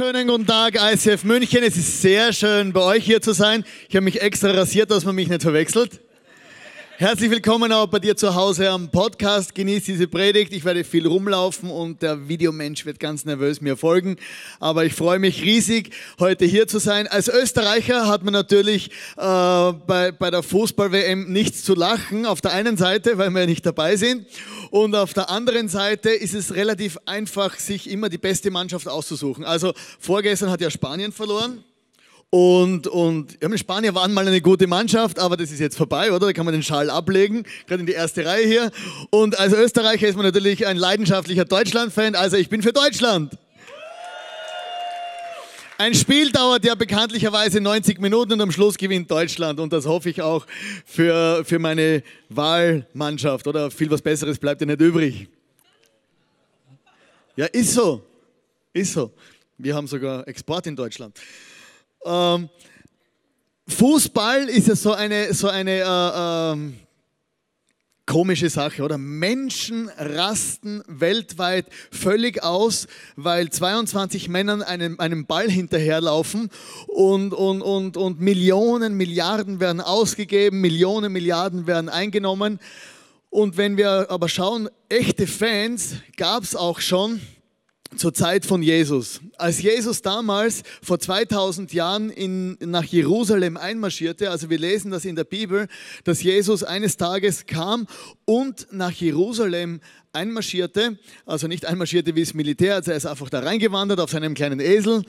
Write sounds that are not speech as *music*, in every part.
Wunderschönen guten Tag, ICF München. Es ist sehr schön, bei euch hier zu sein. Ich habe mich extra rasiert, dass man mich nicht verwechselt. Herzlich willkommen auch bei dir zu Hause am Podcast. Genieß diese Predigt. Ich werde viel rumlaufen und der Videomensch wird ganz nervös mir folgen. Aber ich freue mich riesig, heute hier zu sein. Als Österreicher hat man natürlich äh, bei, bei der Fußball-WM nichts zu lachen. Auf der einen Seite, weil wir ja nicht dabei sind. Und auf der anderen Seite ist es relativ einfach, sich immer die beste Mannschaft auszusuchen. Also vorgestern hat ja Spanien verloren. Und, und ja, Spanier waren mal eine gute Mannschaft, aber das ist jetzt vorbei, oder? Da kann man den Schal ablegen, gerade in die erste Reihe hier. Und als Österreicher ist man natürlich ein leidenschaftlicher Deutschland-Fan, also ich bin für Deutschland. Ein Spiel dauert ja bekanntlicherweise 90 Minuten und am Schluss gewinnt Deutschland. Und das hoffe ich auch für, für meine Wahlmannschaft. Oder viel was Besseres bleibt ja nicht übrig. Ja, ist so. Ist so. Wir haben sogar Export in Deutschland. Ähm, Fußball ist ja so eine, so eine äh, ähm, komische Sache, oder? Menschen rasten weltweit völlig aus, weil 22 Männern einem, einem Ball hinterherlaufen und, und, und, und Millionen, Milliarden werden ausgegeben, Millionen, Milliarden werden eingenommen. Und wenn wir aber schauen, echte Fans gab es auch schon zur Zeit von Jesus. Als Jesus damals vor 2000 Jahren in, nach Jerusalem einmarschierte, also wir lesen das in der Bibel, dass Jesus eines Tages kam und nach Jerusalem einmarschierte, also nicht einmarschierte wie das Militär, also er ist einfach da reingewandert auf seinem kleinen Esel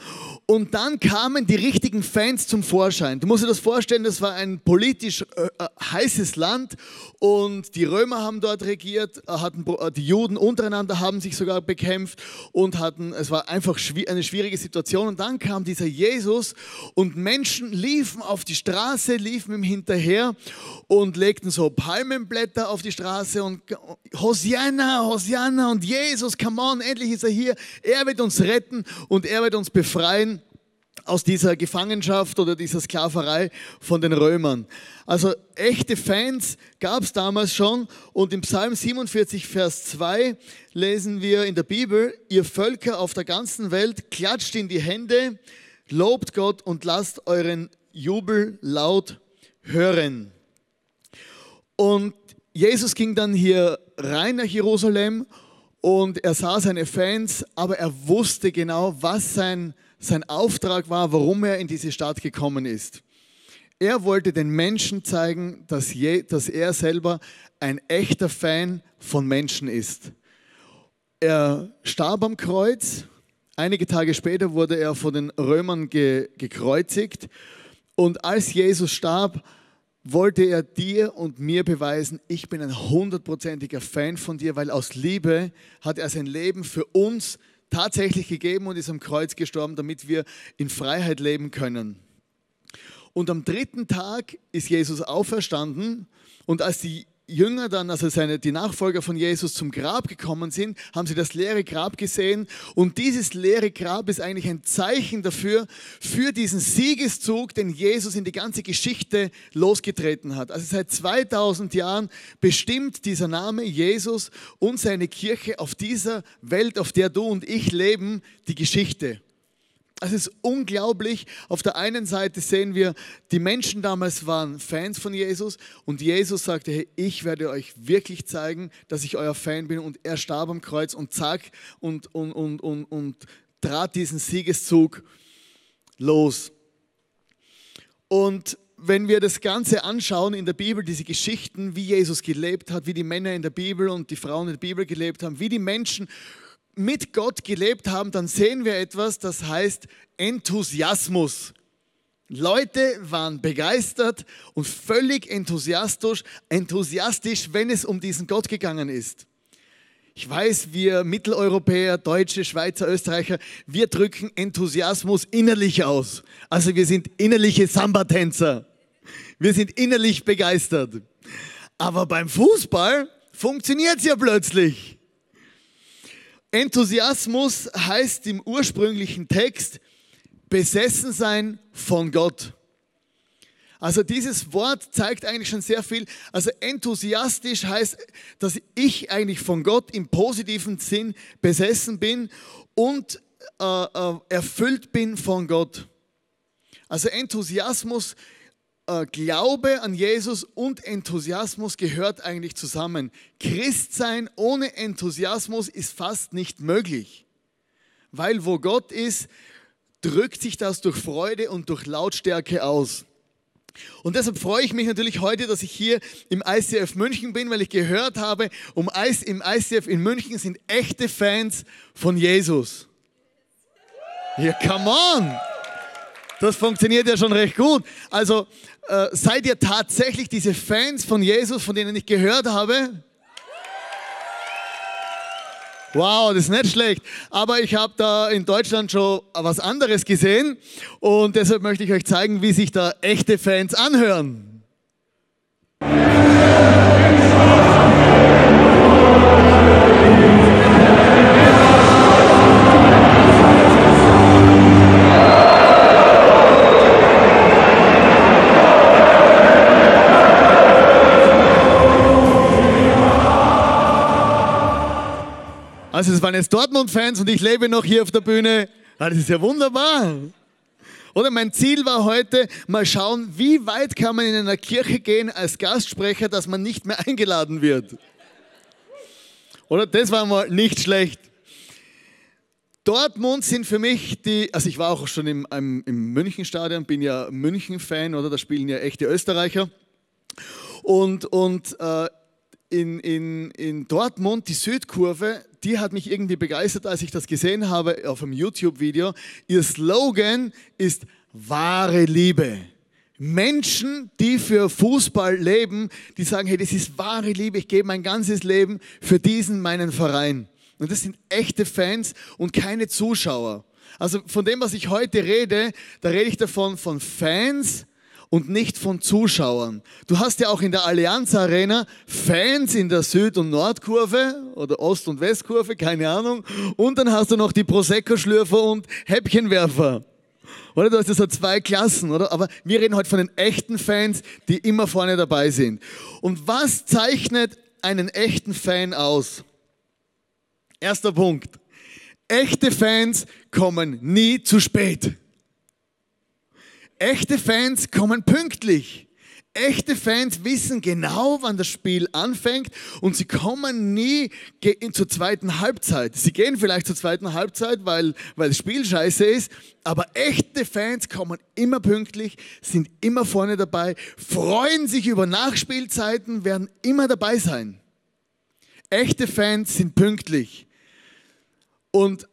und dann kamen die richtigen Fans zum Vorschein. Du musst dir das vorstellen, das war ein politisch äh, äh heißes Land und die Römer haben dort regiert, äh, hatten, äh, die Juden untereinander haben sich sogar bekämpft und hatten, es war einfach eine schwierige Situation und dann kam dieser Jesus und Menschen liefen auf die Straße, liefen ihm hinterher und legten so Palmenblätter auf die Straße und Hosianna, Hosianna, und Jesus, come on, endlich ist er hier. Er wird uns retten und er wird uns befreien aus dieser Gefangenschaft oder dieser Sklaverei von den Römern. Also echte Fans gab es damals schon und im Psalm 47, Vers 2 lesen wir in der Bibel, ihr Völker auf der ganzen Welt klatscht in die Hände, lobt Gott und lasst euren Jubel laut hören. Und Jesus ging dann hier rein nach Jerusalem und er sah seine Fans, aber er wusste genau, was sein, sein Auftrag war, warum er in diese Stadt gekommen ist. Er wollte den Menschen zeigen, dass, je, dass er selber ein echter Fan von Menschen ist. Er starb am Kreuz. Einige Tage später wurde er von den Römern ge, gekreuzigt. Und als Jesus starb, wollte er dir und mir beweisen, ich bin ein hundertprozentiger Fan von dir, weil aus Liebe hat er sein Leben für uns tatsächlich gegeben und ist am Kreuz gestorben, damit wir in Freiheit leben können. Und am dritten Tag ist Jesus auferstanden und als die Jünger dann, also seine, die Nachfolger von Jesus zum Grab gekommen sind, haben sie das leere Grab gesehen. Und dieses leere Grab ist eigentlich ein Zeichen dafür, für diesen Siegeszug, den Jesus in die ganze Geschichte losgetreten hat. Also seit 2000 Jahren bestimmt dieser Name Jesus und seine Kirche auf dieser Welt, auf der du und ich leben, die Geschichte. Es ist unglaublich. Auf der einen Seite sehen wir, die Menschen damals waren Fans von Jesus und Jesus sagte, hey, ich werde euch wirklich zeigen, dass ich euer Fan bin und er starb am Kreuz und zack und, und, und, und, und trat diesen Siegeszug los. Und wenn wir das Ganze anschauen in der Bibel, diese Geschichten, wie Jesus gelebt hat, wie die Männer in der Bibel und die Frauen in der Bibel gelebt haben, wie die Menschen mit Gott gelebt haben, dann sehen wir etwas, das heißt Enthusiasmus. Leute waren begeistert und völlig enthusiastisch, enthusiastisch, wenn es um diesen Gott gegangen ist. Ich weiß, wir Mitteleuropäer, Deutsche, Schweizer, Österreicher, wir drücken Enthusiasmus innerlich aus. Also wir sind innerliche Samba-Tänzer. Wir sind innerlich begeistert. Aber beim Fußball funktioniert es ja plötzlich. Enthusiasmus heißt im ursprünglichen Text besessen sein von Gott. Also dieses Wort zeigt eigentlich schon sehr viel. Also enthusiastisch heißt, dass ich eigentlich von Gott im positiven Sinn besessen bin und äh, äh, erfüllt bin von Gott. Also Enthusiasmus, Glaube an Jesus und Enthusiasmus gehört eigentlich zusammen. Christsein ohne Enthusiasmus ist fast nicht möglich, weil wo Gott ist, drückt sich das durch Freude und durch Lautstärke aus. Und deshalb freue ich mich natürlich heute, dass ich hier im ICF München bin, weil ich gehört habe, um Eis, im ICF in München sind echte Fans von Jesus. Ja, come on! Das funktioniert ja schon recht gut. Also äh, seid ihr tatsächlich diese Fans von Jesus, von denen ich gehört habe? Wow, das ist nicht schlecht. Aber ich habe da in Deutschland schon was anderes gesehen und deshalb möchte ich euch zeigen, wie sich da echte Fans anhören. Also es waren jetzt Dortmund-Fans und ich lebe noch hier auf der Bühne. Ah, das ist ja wunderbar. Oder mein Ziel war heute, mal schauen, wie weit kann man in einer Kirche gehen als Gastsprecher, dass man nicht mehr eingeladen wird. Oder das war mal nicht schlecht. Dortmund sind für mich die, also ich war auch schon im, im, im Münchenstadion, bin ja München-Fan, oder? Da spielen ja echte Österreicher. Und, und äh, in, in, in Dortmund, die Südkurve, die hat mich irgendwie begeistert, als ich das gesehen habe auf einem YouTube-Video. Ihr Slogan ist wahre Liebe. Menschen, die für Fußball leben, die sagen, hey, das ist wahre Liebe, ich gebe mein ganzes Leben für diesen meinen Verein. Und das sind echte Fans und keine Zuschauer. Also von dem, was ich heute rede, da rede ich davon von Fans, und nicht von Zuschauern. Du hast ja auch in der Allianz Arena Fans in der Süd- und Nordkurve oder Ost- und Westkurve, keine Ahnung. Und dann hast du noch die Prosecco-Schlürfer und Häppchenwerfer. Oder du hast ja so zwei Klassen, oder? Aber wir reden heute von den echten Fans, die immer vorne dabei sind. Und was zeichnet einen echten Fan aus? Erster Punkt. Echte Fans kommen nie zu spät. Echte Fans kommen pünktlich. Echte Fans wissen genau, wann das Spiel anfängt und sie kommen nie zur zweiten Halbzeit. Sie gehen vielleicht zur zweiten Halbzeit, weil, weil das Spiel scheiße ist, aber echte Fans kommen immer pünktlich, sind immer vorne dabei, freuen sich über Nachspielzeiten, werden immer dabei sein. Echte Fans sind pünktlich. Und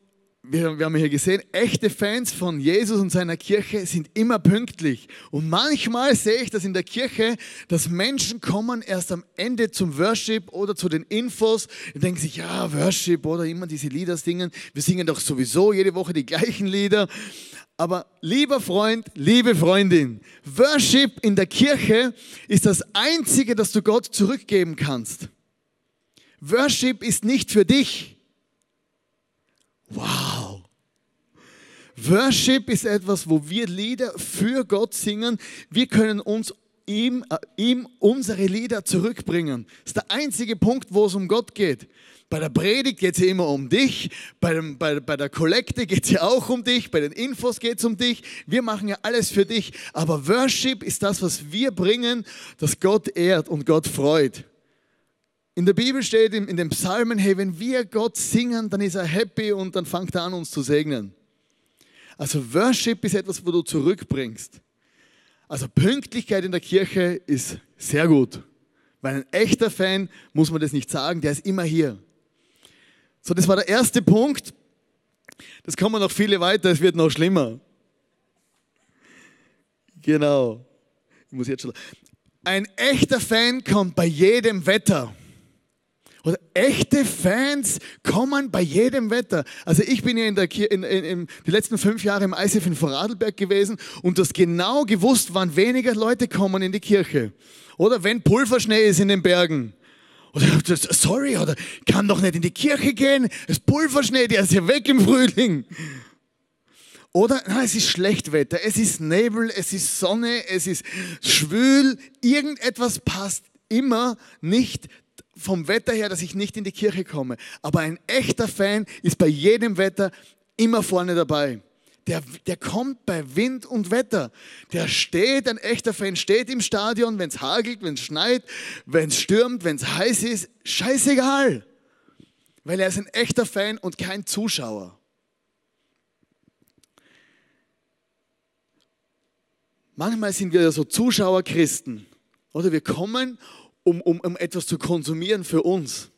wir, wir, haben hier gesehen, echte Fans von Jesus und seiner Kirche sind immer pünktlich. Und manchmal sehe ich das in der Kirche, dass Menschen kommen erst am Ende zum Worship oder zu den Infos und denken sich, ja, Worship oder immer diese Lieder singen. Wir singen doch sowieso jede Woche die gleichen Lieder. Aber lieber Freund, liebe Freundin, Worship in der Kirche ist das Einzige, das du Gott zurückgeben kannst. Worship ist nicht für dich. Wow. Worship ist etwas, wo wir Lieder für Gott singen. Wir können uns ihm, äh, ihm unsere Lieder zurückbringen. Das ist der einzige Punkt, wo es um Gott geht. Bei der Predigt geht es ja immer um dich, bei, dem, bei, bei der Kollekte geht es ja auch um dich, bei den Infos geht es um dich. Wir machen ja alles für dich. Aber Worship ist das, was wir bringen, das Gott ehrt und Gott freut. In der Bibel steht in den Psalmen, hey, wenn wir Gott singen, dann ist er happy und dann fängt er an, uns zu segnen. Also Worship ist etwas, wo du zurückbringst. Also Pünktlichkeit in der Kirche ist sehr gut. Weil ein echter Fan, muss man das nicht sagen, der ist immer hier. So, das war der erste Punkt. Das kommen noch viele weiter, es wird noch schlimmer. Genau. Ich muss jetzt schon. Ein echter Fan kommt bei jedem Wetter. Oder echte Fans kommen bei jedem Wetter. Also ich bin ja in der in, in, in, die letzten fünf Jahre im ICF in Vorarlberg gewesen und das genau gewusst, wann weniger Leute kommen in die Kirche. Oder wenn Pulverschnee ist in den Bergen. Oder sorry, oder kann doch nicht in die Kirche gehen. Es Pulverschnee, der ist ja weg im Frühling. Oder na, es ist Schlechtwetter, es ist Nebel, es ist Sonne, es ist schwül. Irgendetwas passt immer nicht vom Wetter her, dass ich nicht in die Kirche komme. Aber ein echter Fan ist bei jedem Wetter immer vorne dabei. Der, der kommt bei Wind und Wetter. Der steht, ein echter Fan steht im Stadion, wenn es hagelt, wenn es schneit, wenn es stürmt, wenn es heiß ist. Scheißegal. Weil er ist ein echter Fan und kein Zuschauer. Manchmal sind wir so Zuschauerchristen. Oder wir kommen, um, um, um etwas zu konsumieren für uns.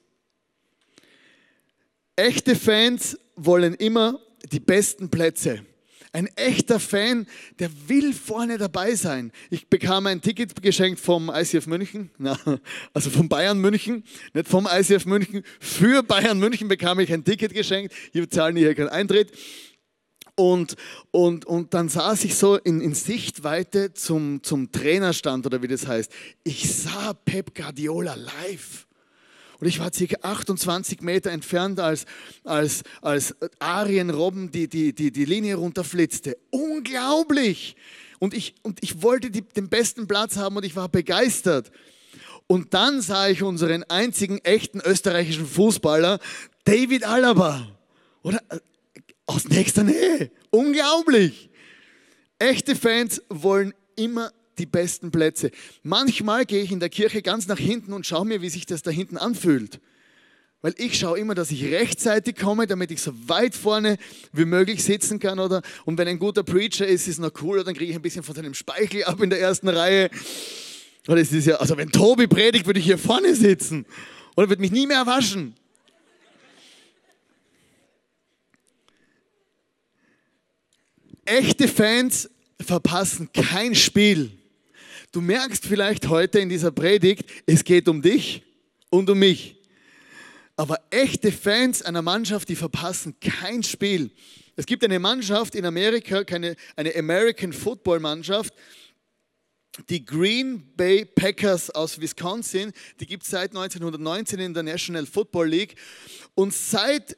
Echte Fans wollen immer die besten Plätze. Ein echter Fan, der will vorne dabei sein. Ich bekam ein Ticket geschenkt vom ICF München, *laughs* also vom Bayern München, nicht vom ICF München. Für Bayern München bekam ich ein Ticket geschenkt. Hier zahlen hier keinen Eintritt. Und, und, und dann saß ich so in, in Sichtweite zum, zum Trainerstand oder wie das heißt. Ich sah Pep Guardiola live. Und ich war circa 28 Meter entfernt, als, als, als Arien Robben die, die, die, die Linie runterflitzte. Unglaublich! Und ich, und ich wollte die, den besten Platz haben und ich war begeistert. Und dann sah ich unseren einzigen echten österreichischen Fußballer, David Alaba. Oder aus nächster Nähe. Unglaublich. Echte Fans wollen immer die besten Plätze. Manchmal gehe ich in der Kirche ganz nach hinten und schaue mir, wie sich das da hinten anfühlt. Weil ich schaue immer, dass ich rechtzeitig komme, damit ich so weit vorne wie möglich sitzen kann. Oder, und wenn ein guter Preacher ist, ist es noch cooler, dann kriege ich ein bisschen von seinem Speichel ab in der ersten Reihe. Oder es ist ja, also wenn Tobi predigt, würde ich hier vorne sitzen. Oder würde mich nie mehr waschen. Echte Fans verpassen kein Spiel. Du merkst vielleicht heute in dieser Predigt, es geht um dich und um mich. Aber echte Fans einer Mannschaft, die verpassen kein Spiel. Es gibt eine Mannschaft in Amerika, keine, eine American Football Mannschaft, die Green Bay Packers aus Wisconsin, die gibt es seit 1919 in der National Football League. Und seit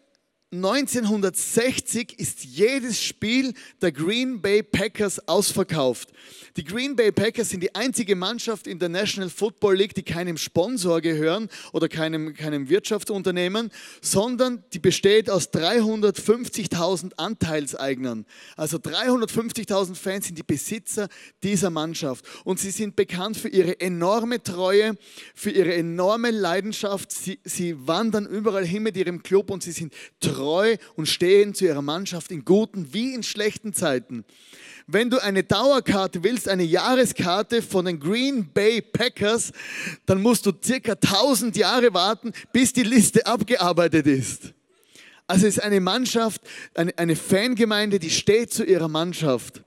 1960 ist jedes Spiel der Green Bay Packers ausverkauft. Die Green Bay Packers sind die einzige Mannschaft in der National Football League, die keinem Sponsor gehören oder keinem, keinem Wirtschaftsunternehmen, sondern die besteht aus 350.000 Anteilseignern. Also 350.000 Fans sind die Besitzer dieser Mannschaft. Und sie sind bekannt für ihre enorme Treue, für ihre enorme Leidenschaft. Sie, sie wandern überall hin mit ihrem Club und sie sind treu treu und stehen zu ihrer Mannschaft in guten wie in schlechten Zeiten. Wenn du eine Dauerkarte willst, eine Jahreskarte von den Green Bay Packers, dann musst du circa 1000 Jahre warten, bis die Liste abgearbeitet ist. Also es ist eine Mannschaft, eine, eine Fangemeinde, die steht zu ihrer Mannschaft.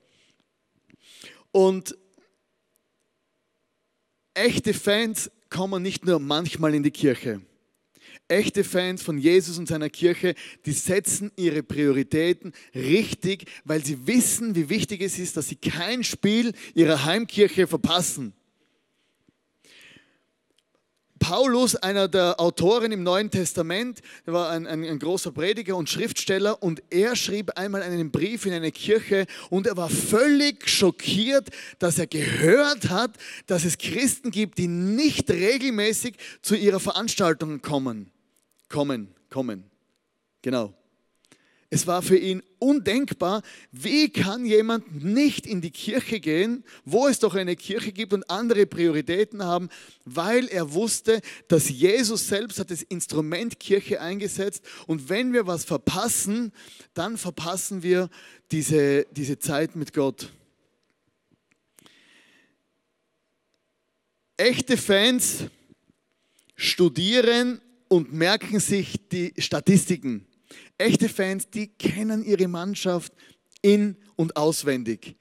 Und echte Fans kommen nicht nur manchmal in die Kirche. Echte Fans von Jesus und seiner Kirche, die setzen ihre Prioritäten richtig, weil sie wissen, wie wichtig es ist, dass sie kein Spiel ihrer Heimkirche verpassen. Paulus, einer der Autoren im Neuen Testament, war ein, ein, ein, großer Prediger und Schriftsteller und er schrieb einmal einen Brief in eine Kirche und er war völlig schockiert, dass er gehört hat, dass es Christen gibt, die nicht regelmäßig zu ihrer Veranstaltung kommen kommen, kommen. Genau. Es war für ihn undenkbar, wie kann jemand nicht in die Kirche gehen, wo es doch eine Kirche gibt und andere Prioritäten haben, weil er wusste, dass Jesus selbst hat das Instrument Kirche eingesetzt und wenn wir was verpassen, dann verpassen wir diese, diese Zeit mit Gott. Echte Fans studieren und merken sich die Statistiken. Echte Fans, die kennen ihre Mannschaft in und auswendig.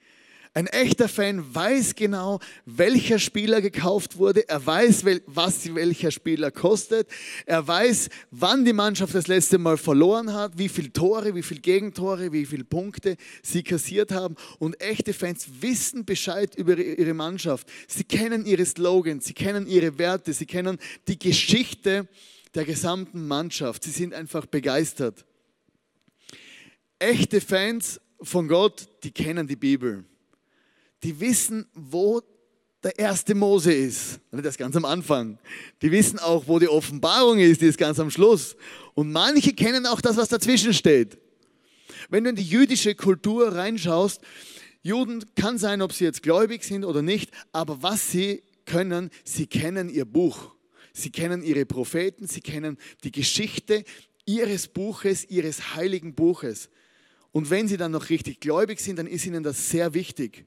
Ein echter Fan weiß genau, welcher Spieler gekauft wurde. Er weiß, was welcher Spieler kostet. Er weiß, wann die Mannschaft das letzte Mal verloren hat, wie viele Tore, wie viele Gegentore, wie viele Punkte sie kassiert haben. Und echte Fans wissen Bescheid über ihre Mannschaft. Sie kennen ihre Slogans, sie kennen ihre Werte, sie kennen die Geschichte der gesamten Mannschaft. Sie sind einfach begeistert. Echte Fans von Gott, die kennen die Bibel. Die wissen, wo der erste Mose ist. Das ist ganz am Anfang. Die wissen auch, wo die Offenbarung ist, die ist ganz am Schluss. Und manche kennen auch das, was dazwischen steht. Wenn du in die jüdische Kultur reinschaust, Juden kann sein, ob sie jetzt gläubig sind oder nicht, aber was sie können, sie kennen ihr Buch. Sie kennen ihre Propheten, sie kennen die Geschichte ihres Buches, ihres heiligen Buches. Und wenn sie dann noch richtig gläubig sind, dann ist ihnen das sehr wichtig.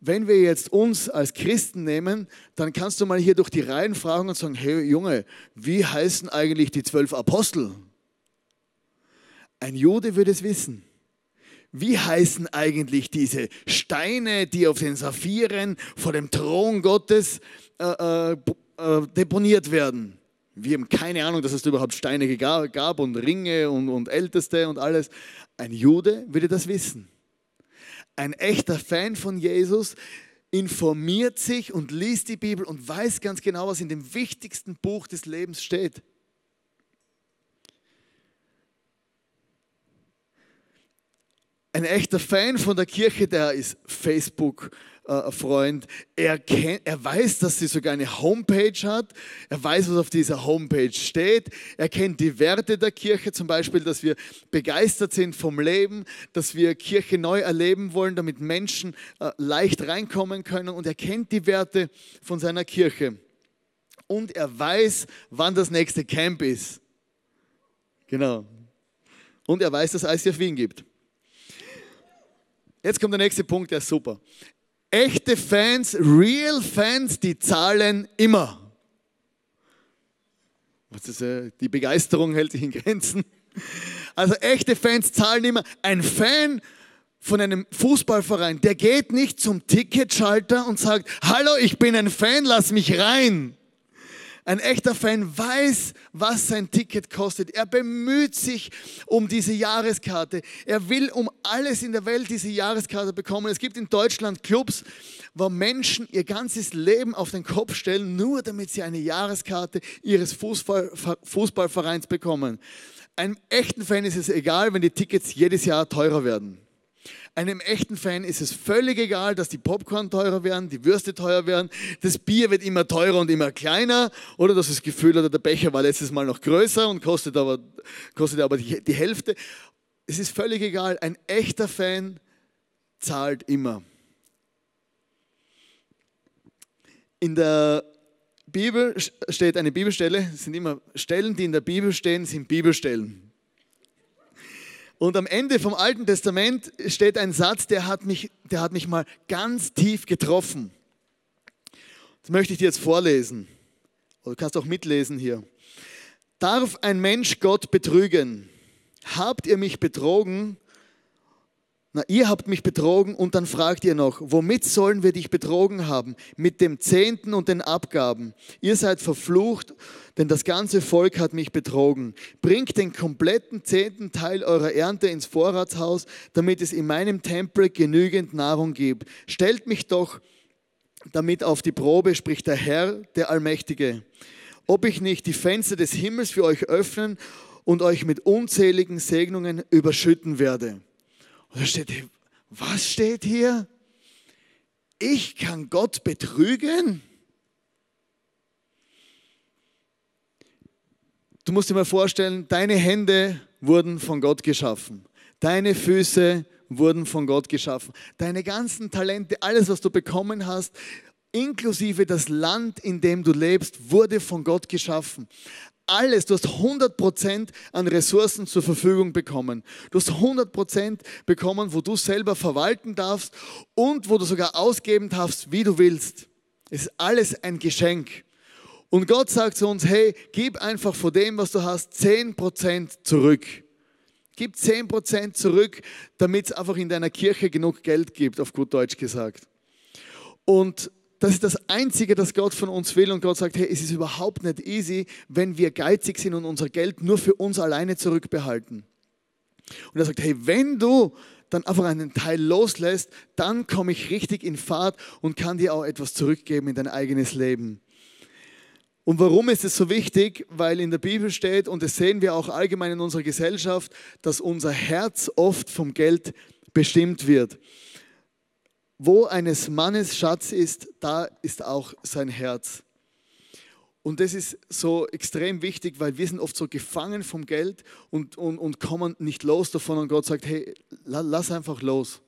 Wenn wir jetzt uns als Christen nehmen, dann kannst du mal hier durch die Reihen fragen und sagen, hey Junge, wie heißen eigentlich die zwölf Apostel? Ein Jude würde es wissen. Wie heißen eigentlich diese Steine, die auf den Saphiren vor dem Thron Gottes äh, äh, äh deponiert werden? Wir haben keine Ahnung, dass es überhaupt Steine gab und Ringe und, und Älteste und alles. Ein Jude würde das wissen. Ein echter Fan von Jesus informiert sich und liest die Bibel und weiß ganz genau, was in dem wichtigsten Buch des Lebens steht. Ein echter Fan von der Kirche, der ist Facebook äh, Freund. Er, kennt, er weiß, dass sie sogar eine Homepage hat. Er weiß, was auf dieser Homepage steht. Er kennt die Werte der Kirche, zum Beispiel, dass wir begeistert sind vom Leben, dass wir Kirche neu erleben wollen, damit Menschen äh, leicht reinkommen können. Und er kennt die Werte von seiner Kirche. Und er weiß, wann das nächste Camp ist. Genau. Und er weiß, dass es ICF Wien gibt. Jetzt kommt der nächste Punkt, der ist super. Echte Fans, real Fans, die zahlen immer. Was ist, äh, die Begeisterung hält sich in Grenzen. Also echte Fans zahlen immer. Ein Fan von einem Fußballverein, der geht nicht zum Ticketschalter und sagt, hallo, ich bin ein Fan, lass mich rein. Ein echter Fan weiß, was sein Ticket kostet. Er bemüht sich um diese Jahreskarte. Er will um alles in der Welt diese Jahreskarte bekommen. Es gibt in Deutschland Clubs, wo Menschen ihr ganzes Leben auf den Kopf stellen, nur damit sie eine Jahreskarte ihres Fußball, Fußballvereins bekommen. Einem echten Fan ist es egal, wenn die Tickets jedes Jahr teurer werden. Einem echten Fan ist es völlig egal, dass die Popcorn teurer werden, die Würste teuer werden, das Bier wird immer teurer und immer kleiner oder dass das Gefühl hat, der Becher war letztes Mal noch größer und kostet aber, kostet aber die, die Hälfte. Es ist völlig egal. Ein echter Fan zahlt immer. In der Bibel steht eine Bibelstelle, es sind immer Stellen, die in der Bibel stehen, sind Bibelstellen. Und am Ende vom Alten Testament steht ein Satz, der hat mich, der hat mich mal ganz tief getroffen. Das möchte ich dir jetzt vorlesen. Oder du kannst auch mitlesen hier. Darf ein Mensch Gott betrügen? Habt ihr mich betrogen, na, ihr habt mich betrogen und dann fragt ihr noch, womit sollen wir dich betrogen haben? Mit dem Zehnten und den Abgaben. Ihr seid verflucht, denn das ganze Volk hat mich betrogen. Bringt den kompletten zehnten Teil eurer Ernte ins Vorratshaus, damit es in meinem Tempel genügend Nahrung gibt. Stellt mich doch damit auf die Probe, spricht der Herr, der Allmächtige. Ob ich nicht die Fenster des Himmels für euch öffnen und euch mit unzähligen Segnungen überschütten werde. Da steht, was steht hier? Ich kann Gott betrügen? Du musst dir mal vorstellen, deine Hände wurden von Gott geschaffen. Deine Füße wurden von Gott geschaffen. Deine ganzen Talente, alles, was du bekommen hast, inklusive das Land, in dem du lebst, wurde von Gott geschaffen alles, du hast 100% an Ressourcen zur Verfügung bekommen. Du hast 100% bekommen, wo du selber verwalten darfst und wo du sogar ausgeben darfst, wie du willst. Es ist alles ein Geschenk. Und Gott sagt zu uns, hey, gib einfach von dem, was du hast, 10% zurück. Gib 10% zurück, damit es einfach in deiner Kirche genug Geld gibt, auf gut Deutsch gesagt. Und das ist das Einzige, das Gott von uns will. Und Gott sagt, hey, es ist überhaupt nicht easy, wenn wir geizig sind und unser Geld nur für uns alleine zurückbehalten. Und er sagt, hey, wenn du dann einfach einen Teil loslässt, dann komme ich richtig in Fahrt und kann dir auch etwas zurückgeben in dein eigenes Leben. Und warum ist es so wichtig? Weil in der Bibel steht, und das sehen wir auch allgemein in unserer Gesellschaft, dass unser Herz oft vom Geld bestimmt wird. Wo eines Mannes Schatz ist, da ist auch sein Herz. Und das ist so extrem wichtig, weil wir sind oft so gefangen vom Geld und, und, und kommen nicht los davon. Und Gott sagt, hey, lass einfach los.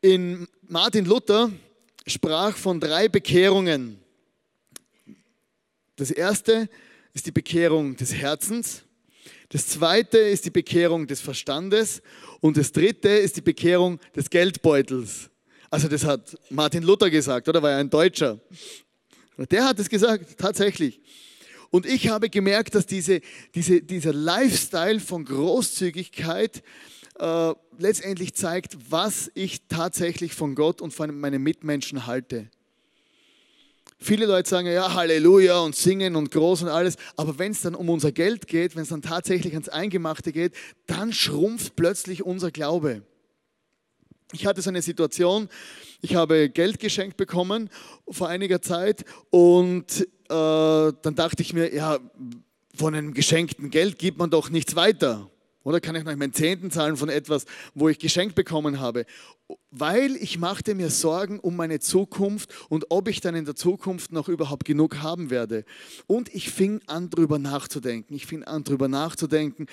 In Martin Luther sprach von drei Bekehrungen. Das erste ist die Bekehrung des Herzens. Das zweite ist die Bekehrung des Verstandes. Und das dritte ist die Bekehrung des Geldbeutels. Also das hat Martin Luther gesagt, oder? War er ein Deutscher. Der hat es gesagt, tatsächlich. Und ich habe gemerkt, dass diese, diese, dieser Lifestyle von Großzügigkeit äh, letztendlich zeigt, was ich tatsächlich von Gott und von meinen Mitmenschen halte. Viele Leute sagen ja Halleluja und singen und groß und alles, aber wenn es dann um unser Geld geht, wenn es dann tatsächlich ans Eingemachte geht, dann schrumpft plötzlich unser Glaube. Ich hatte so eine Situation, ich habe Geld geschenkt bekommen vor einiger Zeit und äh, dann dachte ich mir, ja, von einem geschenkten Geld gibt man doch nichts weiter. Oder kann ich noch meinen Zehnten zahlen von etwas, wo ich geschenkt bekommen habe? Weil ich machte mir Sorgen um meine Zukunft und ob ich dann in der Zukunft noch überhaupt genug haben werde. Und ich fing an, darüber nachzudenken. Ich fing an, darüber nachzudenken,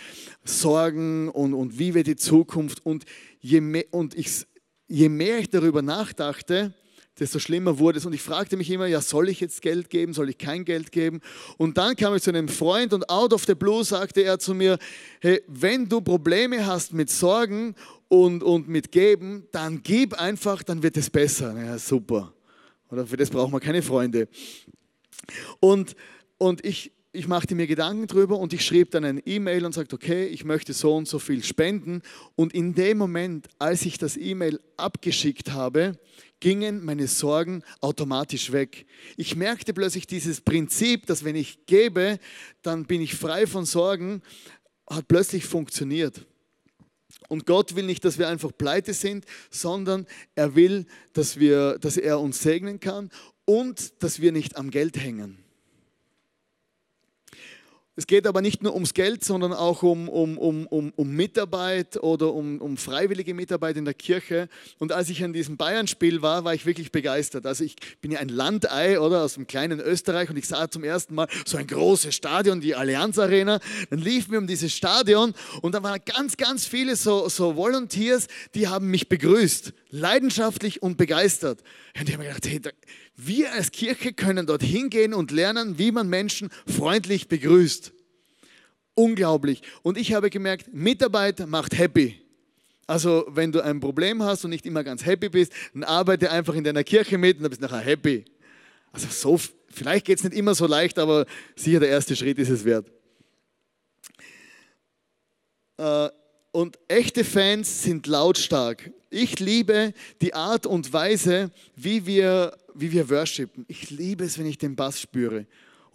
Sorgen und, und wie wird die Zukunft. Und je mehr, und ich, je mehr ich darüber nachdachte, desto schlimmer wurde es. Und ich fragte mich immer, ja, soll ich jetzt Geld geben, soll ich kein Geld geben? Und dann kam ich zu einem Freund und out of the blue sagte er zu mir, hey, wenn du Probleme hast mit Sorgen und, und mit Geben, dann gib einfach, dann wird es besser. Ja, super. Oder für das braucht man keine Freunde. Und, und ich, ich machte mir Gedanken drüber und ich schrieb dann ein E-Mail und sagte, okay, ich möchte so und so viel spenden. Und in dem Moment, als ich das E-Mail abgeschickt habe, gingen meine Sorgen automatisch weg. Ich merkte plötzlich dieses Prinzip, dass wenn ich gebe, dann bin ich frei von Sorgen, hat plötzlich funktioniert. Und Gott will nicht, dass wir einfach pleite sind, sondern er will, dass, wir, dass er uns segnen kann und dass wir nicht am Geld hängen. Es geht aber nicht nur ums Geld, sondern auch um, um, um, um, um Mitarbeit oder um, um freiwillige Mitarbeit in der Kirche. Und als ich an diesem Bayern-Spiel war, war ich wirklich begeistert. Also ich bin ja ein Landei oder aus dem kleinen Österreich und ich sah zum ersten Mal so ein großes Stadion, die Allianz Arena. Dann liefen wir um dieses Stadion und da waren ganz, ganz viele so, so Volunteers, die haben mich begrüßt, leidenschaftlich und begeistert. Und ich habe mir gedacht, hey, wir als Kirche können dort hingehen und lernen, wie man Menschen freundlich begrüßt. Unglaublich. Und ich habe gemerkt, Mitarbeit macht happy. Also wenn du ein Problem hast und nicht immer ganz happy bist, dann arbeite einfach in deiner Kirche mit und dann bist du nachher happy. Also so, vielleicht geht es nicht immer so leicht, aber sicher der erste Schritt ist es wert. Äh, und echte Fans sind lautstark. Ich liebe die Art und Weise, wie wir, wie wir worshipen. Ich liebe es, wenn ich den Bass spüre.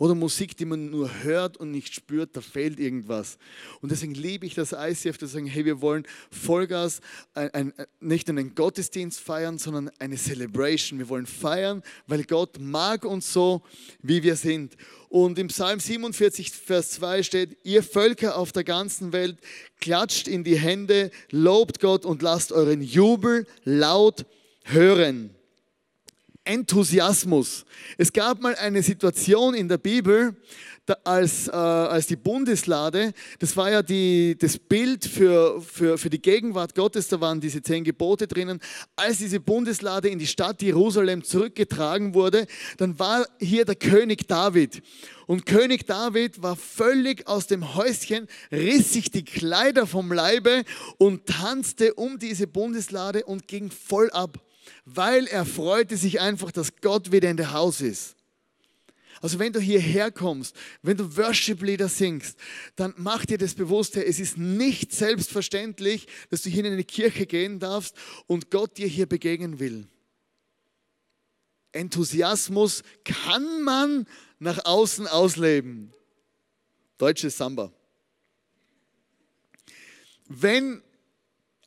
Oder Musik, die man nur hört und nicht spürt, da fehlt irgendwas. Und deswegen liebe ich das ICF, dass sagen, hey, wir wollen Vollgas, ein, ein, nicht einen Gottesdienst feiern, sondern eine Celebration. Wir wollen feiern, weil Gott mag uns so, wie wir sind. Und im Psalm 47, Vers 2 steht, ihr Völker auf der ganzen Welt, klatscht in die Hände, lobt Gott und lasst euren Jubel laut hören. Enthusiasmus. Es gab mal eine Situation in der Bibel, als, äh, als die Bundeslade, das war ja die, das Bild für, für, für die Gegenwart Gottes, da waren diese zehn Gebote drinnen. Als diese Bundeslade in die Stadt Jerusalem zurückgetragen wurde, dann war hier der König David. Und König David war völlig aus dem Häuschen, riss sich die Kleider vom Leibe und tanzte um diese Bundeslade und ging voll ab weil er freute sich einfach, dass Gott wieder in der Haus ist. Also wenn du hierher kommst, wenn du Worship-Lieder singst, dann mach dir das bewusst, es ist nicht selbstverständlich, dass du hier in eine Kirche gehen darfst und Gott dir hier begegnen will. Enthusiasmus kann man nach außen ausleben. Deutsches Samba. Wenn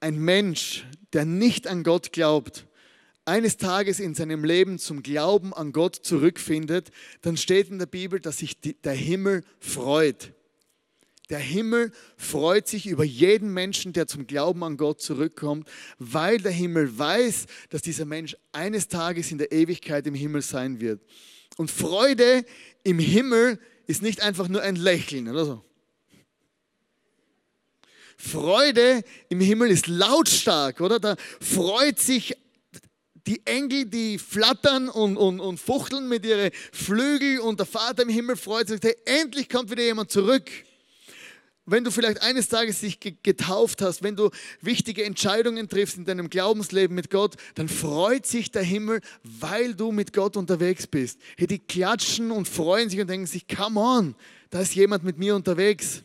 ein Mensch, der nicht an Gott glaubt, eines Tages in seinem Leben zum Glauben an Gott zurückfindet, dann steht in der Bibel, dass sich der Himmel freut. Der Himmel freut sich über jeden Menschen, der zum Glauben an Gott zurückkommt, weil der Himmel weiß, dass dieser Mensch eines Tages in der Ewigkeit im Himmel sein wird. Und Freude im Himmel ist nicht einfach nur ein Lächeln oder so. Freude im Himmel ist lautstark, oder? Da freut sich die Engel, die flattern und, und, und fuchteln mit ihren Flügeln und der Vater im Himmel freut sich, hey, endlich kommt wieder jemand zurück. Wenn du vielleicht eines Tages dich getauft hast, wenn du wichtige Entscheidungen triffst in deinem Glaubensleben mit Gott, dann freut sich der Himmel, weil du mit Gott unterwegs bist. Hey, die klatschen und freuen sich und denken sich, come on, da ist jemand mit mir unterwegs.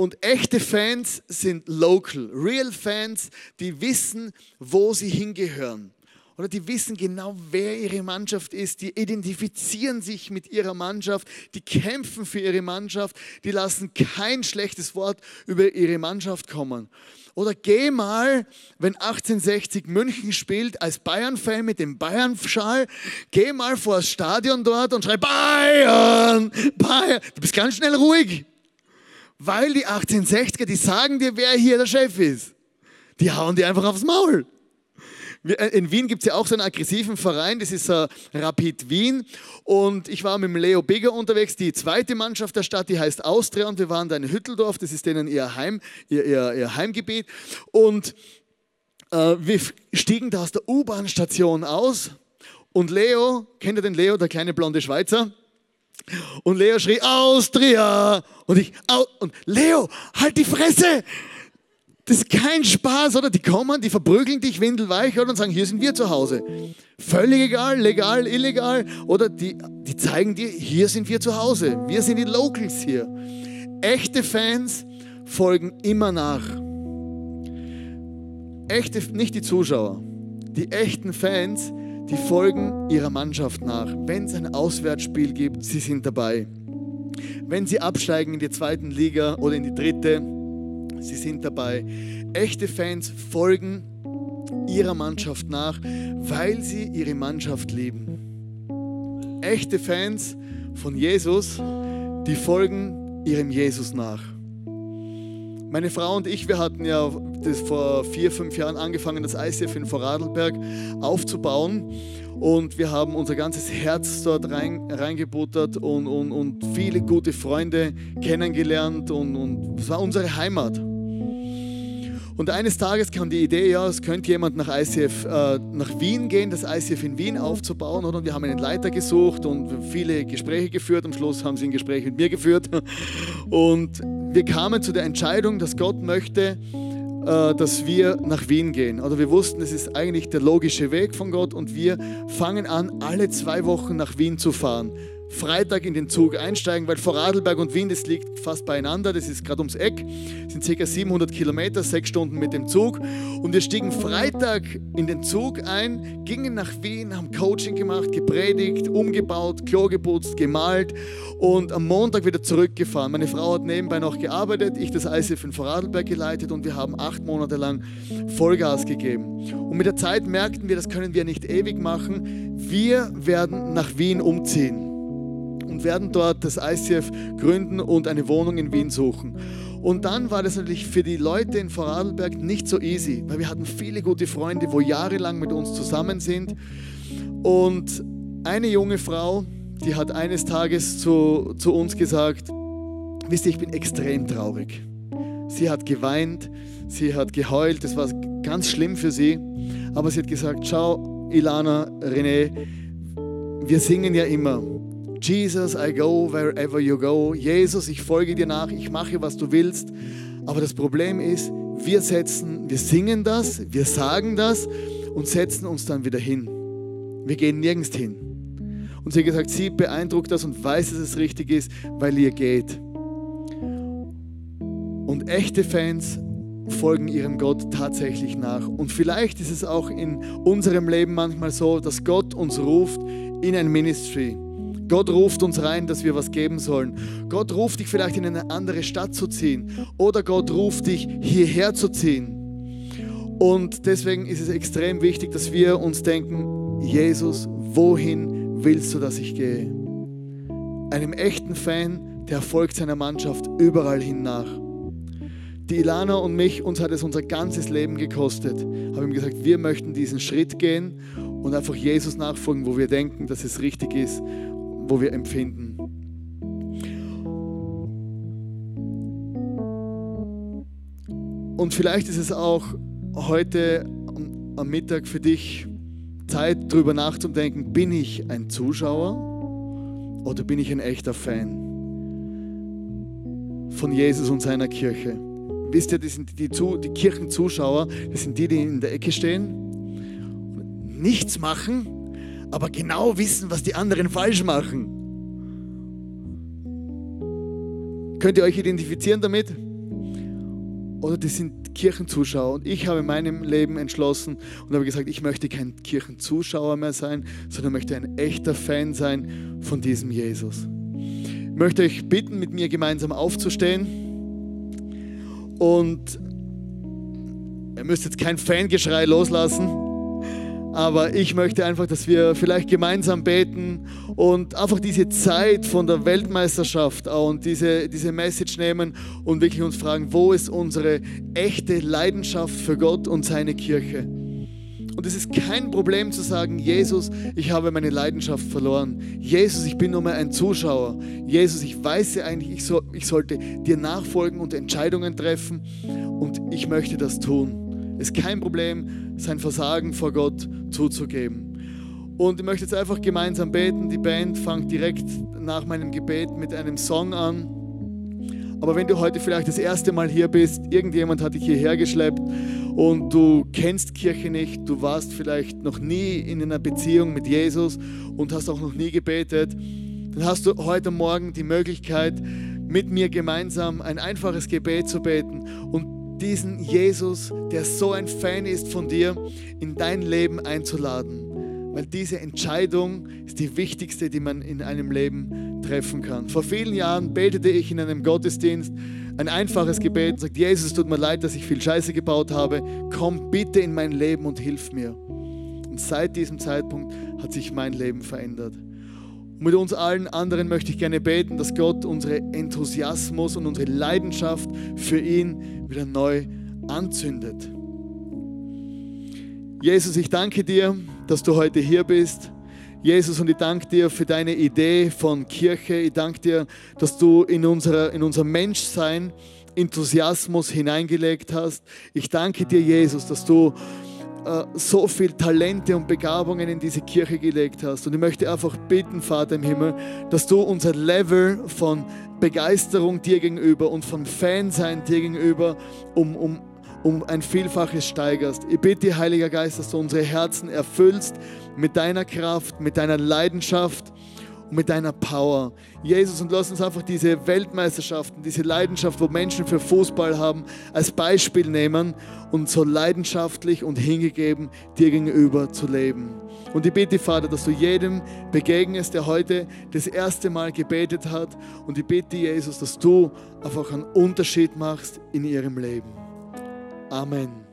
Und echte Fans sind local, real Fans, die wissen, wo sie hingehören. Oder die wissen genau, wer ihre Mannschaft ist. Die identifizieren sich mit ihrer Mannschaft. Die kämpfen für ihre Mannschaft. Die lassen kein schlechtes Wort über ihre Mannschaft kommen. Oder geh mal, wenn 1860 München spielt, als Bayern-Fan mit dem Bayern-Schal, geh mal vor das Stadion dort und schrei Bayern, Bayern. Du bist ganz schnell ruhig. Weil die 1860er, die sagen dir, wer hier der Chef ist. Die hauen dir einfach aufs Maul. Äh, in Wien gibt es ja auch so einen aggressiven Verein, das ist uh, Rapid Wien. Und ich war mit Leo Bigger unterwegs, die zweite Mannschaft der Stadt, die heißt Austria. Und wir waren da in Hütteldorf, das ist denen ihr, Heim, ihr, ihr, ihr Heimgebiet. Und uh, wir stiegen da aus der U-Bahn-Station aus. Und Leo, kennt ihr den Leo, der kleine blonde Schweizer? Und Leo schrie, Austria! Und ich, und Leo, halt die Fresse! Das ist kein Spaß, oder? Die kommen, die verprügeln dich windelweich oder, und sagen, hier sind wir zu Hause. Völlig egal, legal, illegal. Oder die, die zeigen dir, hier sind wir zu Hause. Wir sind die Locals hier. Echte Fans folgen immer nach. Echte, nicht die Zuschauer. Die echten Fans, die folgen ihrer Mannschaft nach. Wenn es ein Auswärtsspiel gibt, sie sind dabei. Wenn sie absteigen in die zweiten Liga oder in die dritte, sie sind dabei. Echte Fans folgen ihrer Mannschaft nach, weil sie ihre Mannschaft lieben. Echte Fans von Jesus, die folgen ihrem Jesus nach. Meine Frau und ich, wir hatten ja vor vier, fünf Jahren angefangen, das ICF in Vorarlberg aufzubauen. Und wir haben unser ganzes Herz dort rein, reingebuttert und, und, und viele gute Freunde kennengelernt. Und, und es war unsere Heimat. Und eines Tages kam die Idee, ja, es könnte jemand nach ICF äh, nach Wien gehen, das ICF in Wien aufzubauen. Oder? Und wir haben einen Leiter gesucht und viele Gespräche geführt. Am Schluss haben sie ein Gespräch mit mir geführt. *laughs* Und wir kamen zu der Entscheidung, dass Gott möchte, äh, dass wir nach Wien gehen. Oder wir wussten, es ist eigentlich der logische Weg von Gott und wir fangen an, alle zwei Wochen nach Wien zu fahren. Freitag in den Zug einsteigen, weil Vorarlberg und Wien, das liegt fast beieinander, das ist gerade ums Eck, sind ca. 700 Kilometer, sechs Stunden mit dem Zug. Und wir stiegen Freitag in den Zug ein, gingen nach Wien, haben Coaching gemacht, gepredigt, umgebaut, Klo geputzt, gemalt und am Montag wieder zurückgefahren. Meine Frau hat nebenbei noch gearbeitet, ich das ICF in Vorarlberg geleitet und wir haben acht Monate lang Vollgas gegeben. Und mit der Zeit merkten wir, das können wir nicht ewig machen. Wir werden nach Wien umziehen und werden dort das ICF gründen und eine Wohnung in Wien suchen. Und dann war das natürlich für die Leute in Vorarlberg nicht so easy, weil wir hatten viele gute Freunde, wo jahrelang mit uns zusammen sind. Und eine junge Frau, die hat eines Tages zu, zu uns gesagt, wisst ihr, ich bin extrem traurig. Sie hat geweint, sie hat geheult, das war ganz schlimm für sie. Aber sie hat gesagt, schau, Ilana, René, wir singen ja immer, Jesus, I go wherever you go. Jesus, ich folge dir nach, ich mache, was du willst. Aber das Problem ist, wir setzen, wir singen das, wir sagen das und setzen uns dann wieder hin. Wir gehen nirgends hin. Und sie hat gesagt, sie beeindruckt das und weiß, dass es richtig ist, weil ihr geht. Und echte Fans folgen ihrem Gott tatsächlich nach. Und vielleicht ist es auch in unserem Leben manchmal so, dass Gott uns ruft in ein Ministry Gott ruft uns rein, dass wir was geben sollen. Gott ruft dich vielleicht in eine andere Stadt zu ziehen oder Gott ruft dich hierher zu ziehen. Und deswegen ist es extrem wichtig, dass wir uns denken, Jesus, wohin willst du, dass ich gehe? Einem echten Fan, der folgt seiner Mannschaft überall hin nach. Die Ilana und mich, uns hat es unser ganzes Leben gekostet. Haben ihm gesagt, wir möchten diesen Schritt gehen und einfach Jesus nachfolgen, wo wir denken, dass es richtig ist, wo wir empfinden. Und vielleicht ist es auch heute am Mittag für dich Zeit, darüber nachzudenken, bin ich ein Zuschauer oder bin ich ein echter Fan von Jesus und seiner Kirche? Wisst ihr, das sind die, die, Kirchenzuschauer, das sind die, die in der Ecke stehen, nichts machen, aber genau wissen, was die anderen falsch machen. Könnt ihr euch identifizieren damit? Oder das sind Kirchenzuschauer. Und ich habe in meinem Leben entschlossen und habe gesagt, ich möchte kein Kirchenzuschauer mehr sein, sondern möchte ein echter Fan sein von diesem Jesus. Ich möchte euch bitten, mit mir gemeinsam aufzustehen. Und ihr müsst jetzt kein Fangeschrei loslassen. Aber ich möchte einfach, dass wir vielleicht gemeinsam beten und einfach diese Zeit von der Weltmeisterschaft und diese, diese Message nehmen und wirklich uns fragen, wo ist unsere echte Leidenschaft für Gott und seine Kirche? Und es ist kein Problem zu sagen, Jesus, ich habe meine Leidenschaft verloren. Jesus, ich bin nur mehr ein Zuschauer. Jesus, ich weiß ja eigentlich, ich, so, ich sollte dir nachfolgen und Entscheidungen treffen und ich möchte das tun. Ist kein Problem, sein Versagen vor Gott zuzugeben. Und ich möchte jetzt einfach gemeinsam beten. Die Band fängt direkt nach meinem Gebet mit einem Song an. Aber wenn du heute vielleicht das erste Mal hier bist, irgendjemand hat dich hierher geschleppt und du kennst Kirche nicht, du warst vielleicht noch nie in einer Beziehung mit Jesus und hast auch noch nie gebetet, dann hast du heute Morgen die Möglichkeit, mit mir gemeinsam ein einfaches Gebet zu beten und diesen Jesus, der so ein Fan ist von dir, in dein Leben einzuladen. Weil diese Entscheidung ist die wichtigste, die man in einem Leben treffen kann. Vor vielen Jahren betete ich in einem Gottesdienst ein einfaches Gebet und sagte, Jesus, es tut mir leid, dass ich viel Scheiße gebaut habe. Komm bitte in mein Leben und hilf mir. Und seit diesem Zeitpunkt hat sich mein Leben verändert. Mit uns allen anderen möchte ich gerne beten, dass Gott unsere Enthusiasmus und unsere Leidenschaft für ihn wieder neu anzündet. Jesus, ich danke dir, dass du heute hier bist. Jesus, und ich danke dir für deine Idee von Kirche. Ich danke dir, dass du in, unserer, in unser Menschsein Enthusiasmus hineingelegt hast. Ich danke dir, Jesus, dass du äh, so viel Talente und Begabungen in diese Kirche gelegt hast. Und ich möchte einfach bitten, Vater im Himmel, dass du unser Level von Begeisterung dir gegenüber und von Fansein dir gegenüber um, um, um ein Vielfaches steigerst. Ich bitte, Heiliger Geist, dass du unsere Herzen erfüllst mit deiner Kraft, mit deiner Leidenschaft und mit deiner Power. Jesus, und lass uns einfach diese Weltmeisterschaften, diese Leidenschaft, wo Menschen für Fußball haben, als Beispiel nehmen und so leidenschaftlich und hingegeben dir gegenüber zu leben. Und ich bitte, Vater, dass du jedem begegnest, der heute das erste Mal gebetet hat. Und ich bitte, Jesus, dass du einfach einen Unterschied machst in ihrem Leben. Amen.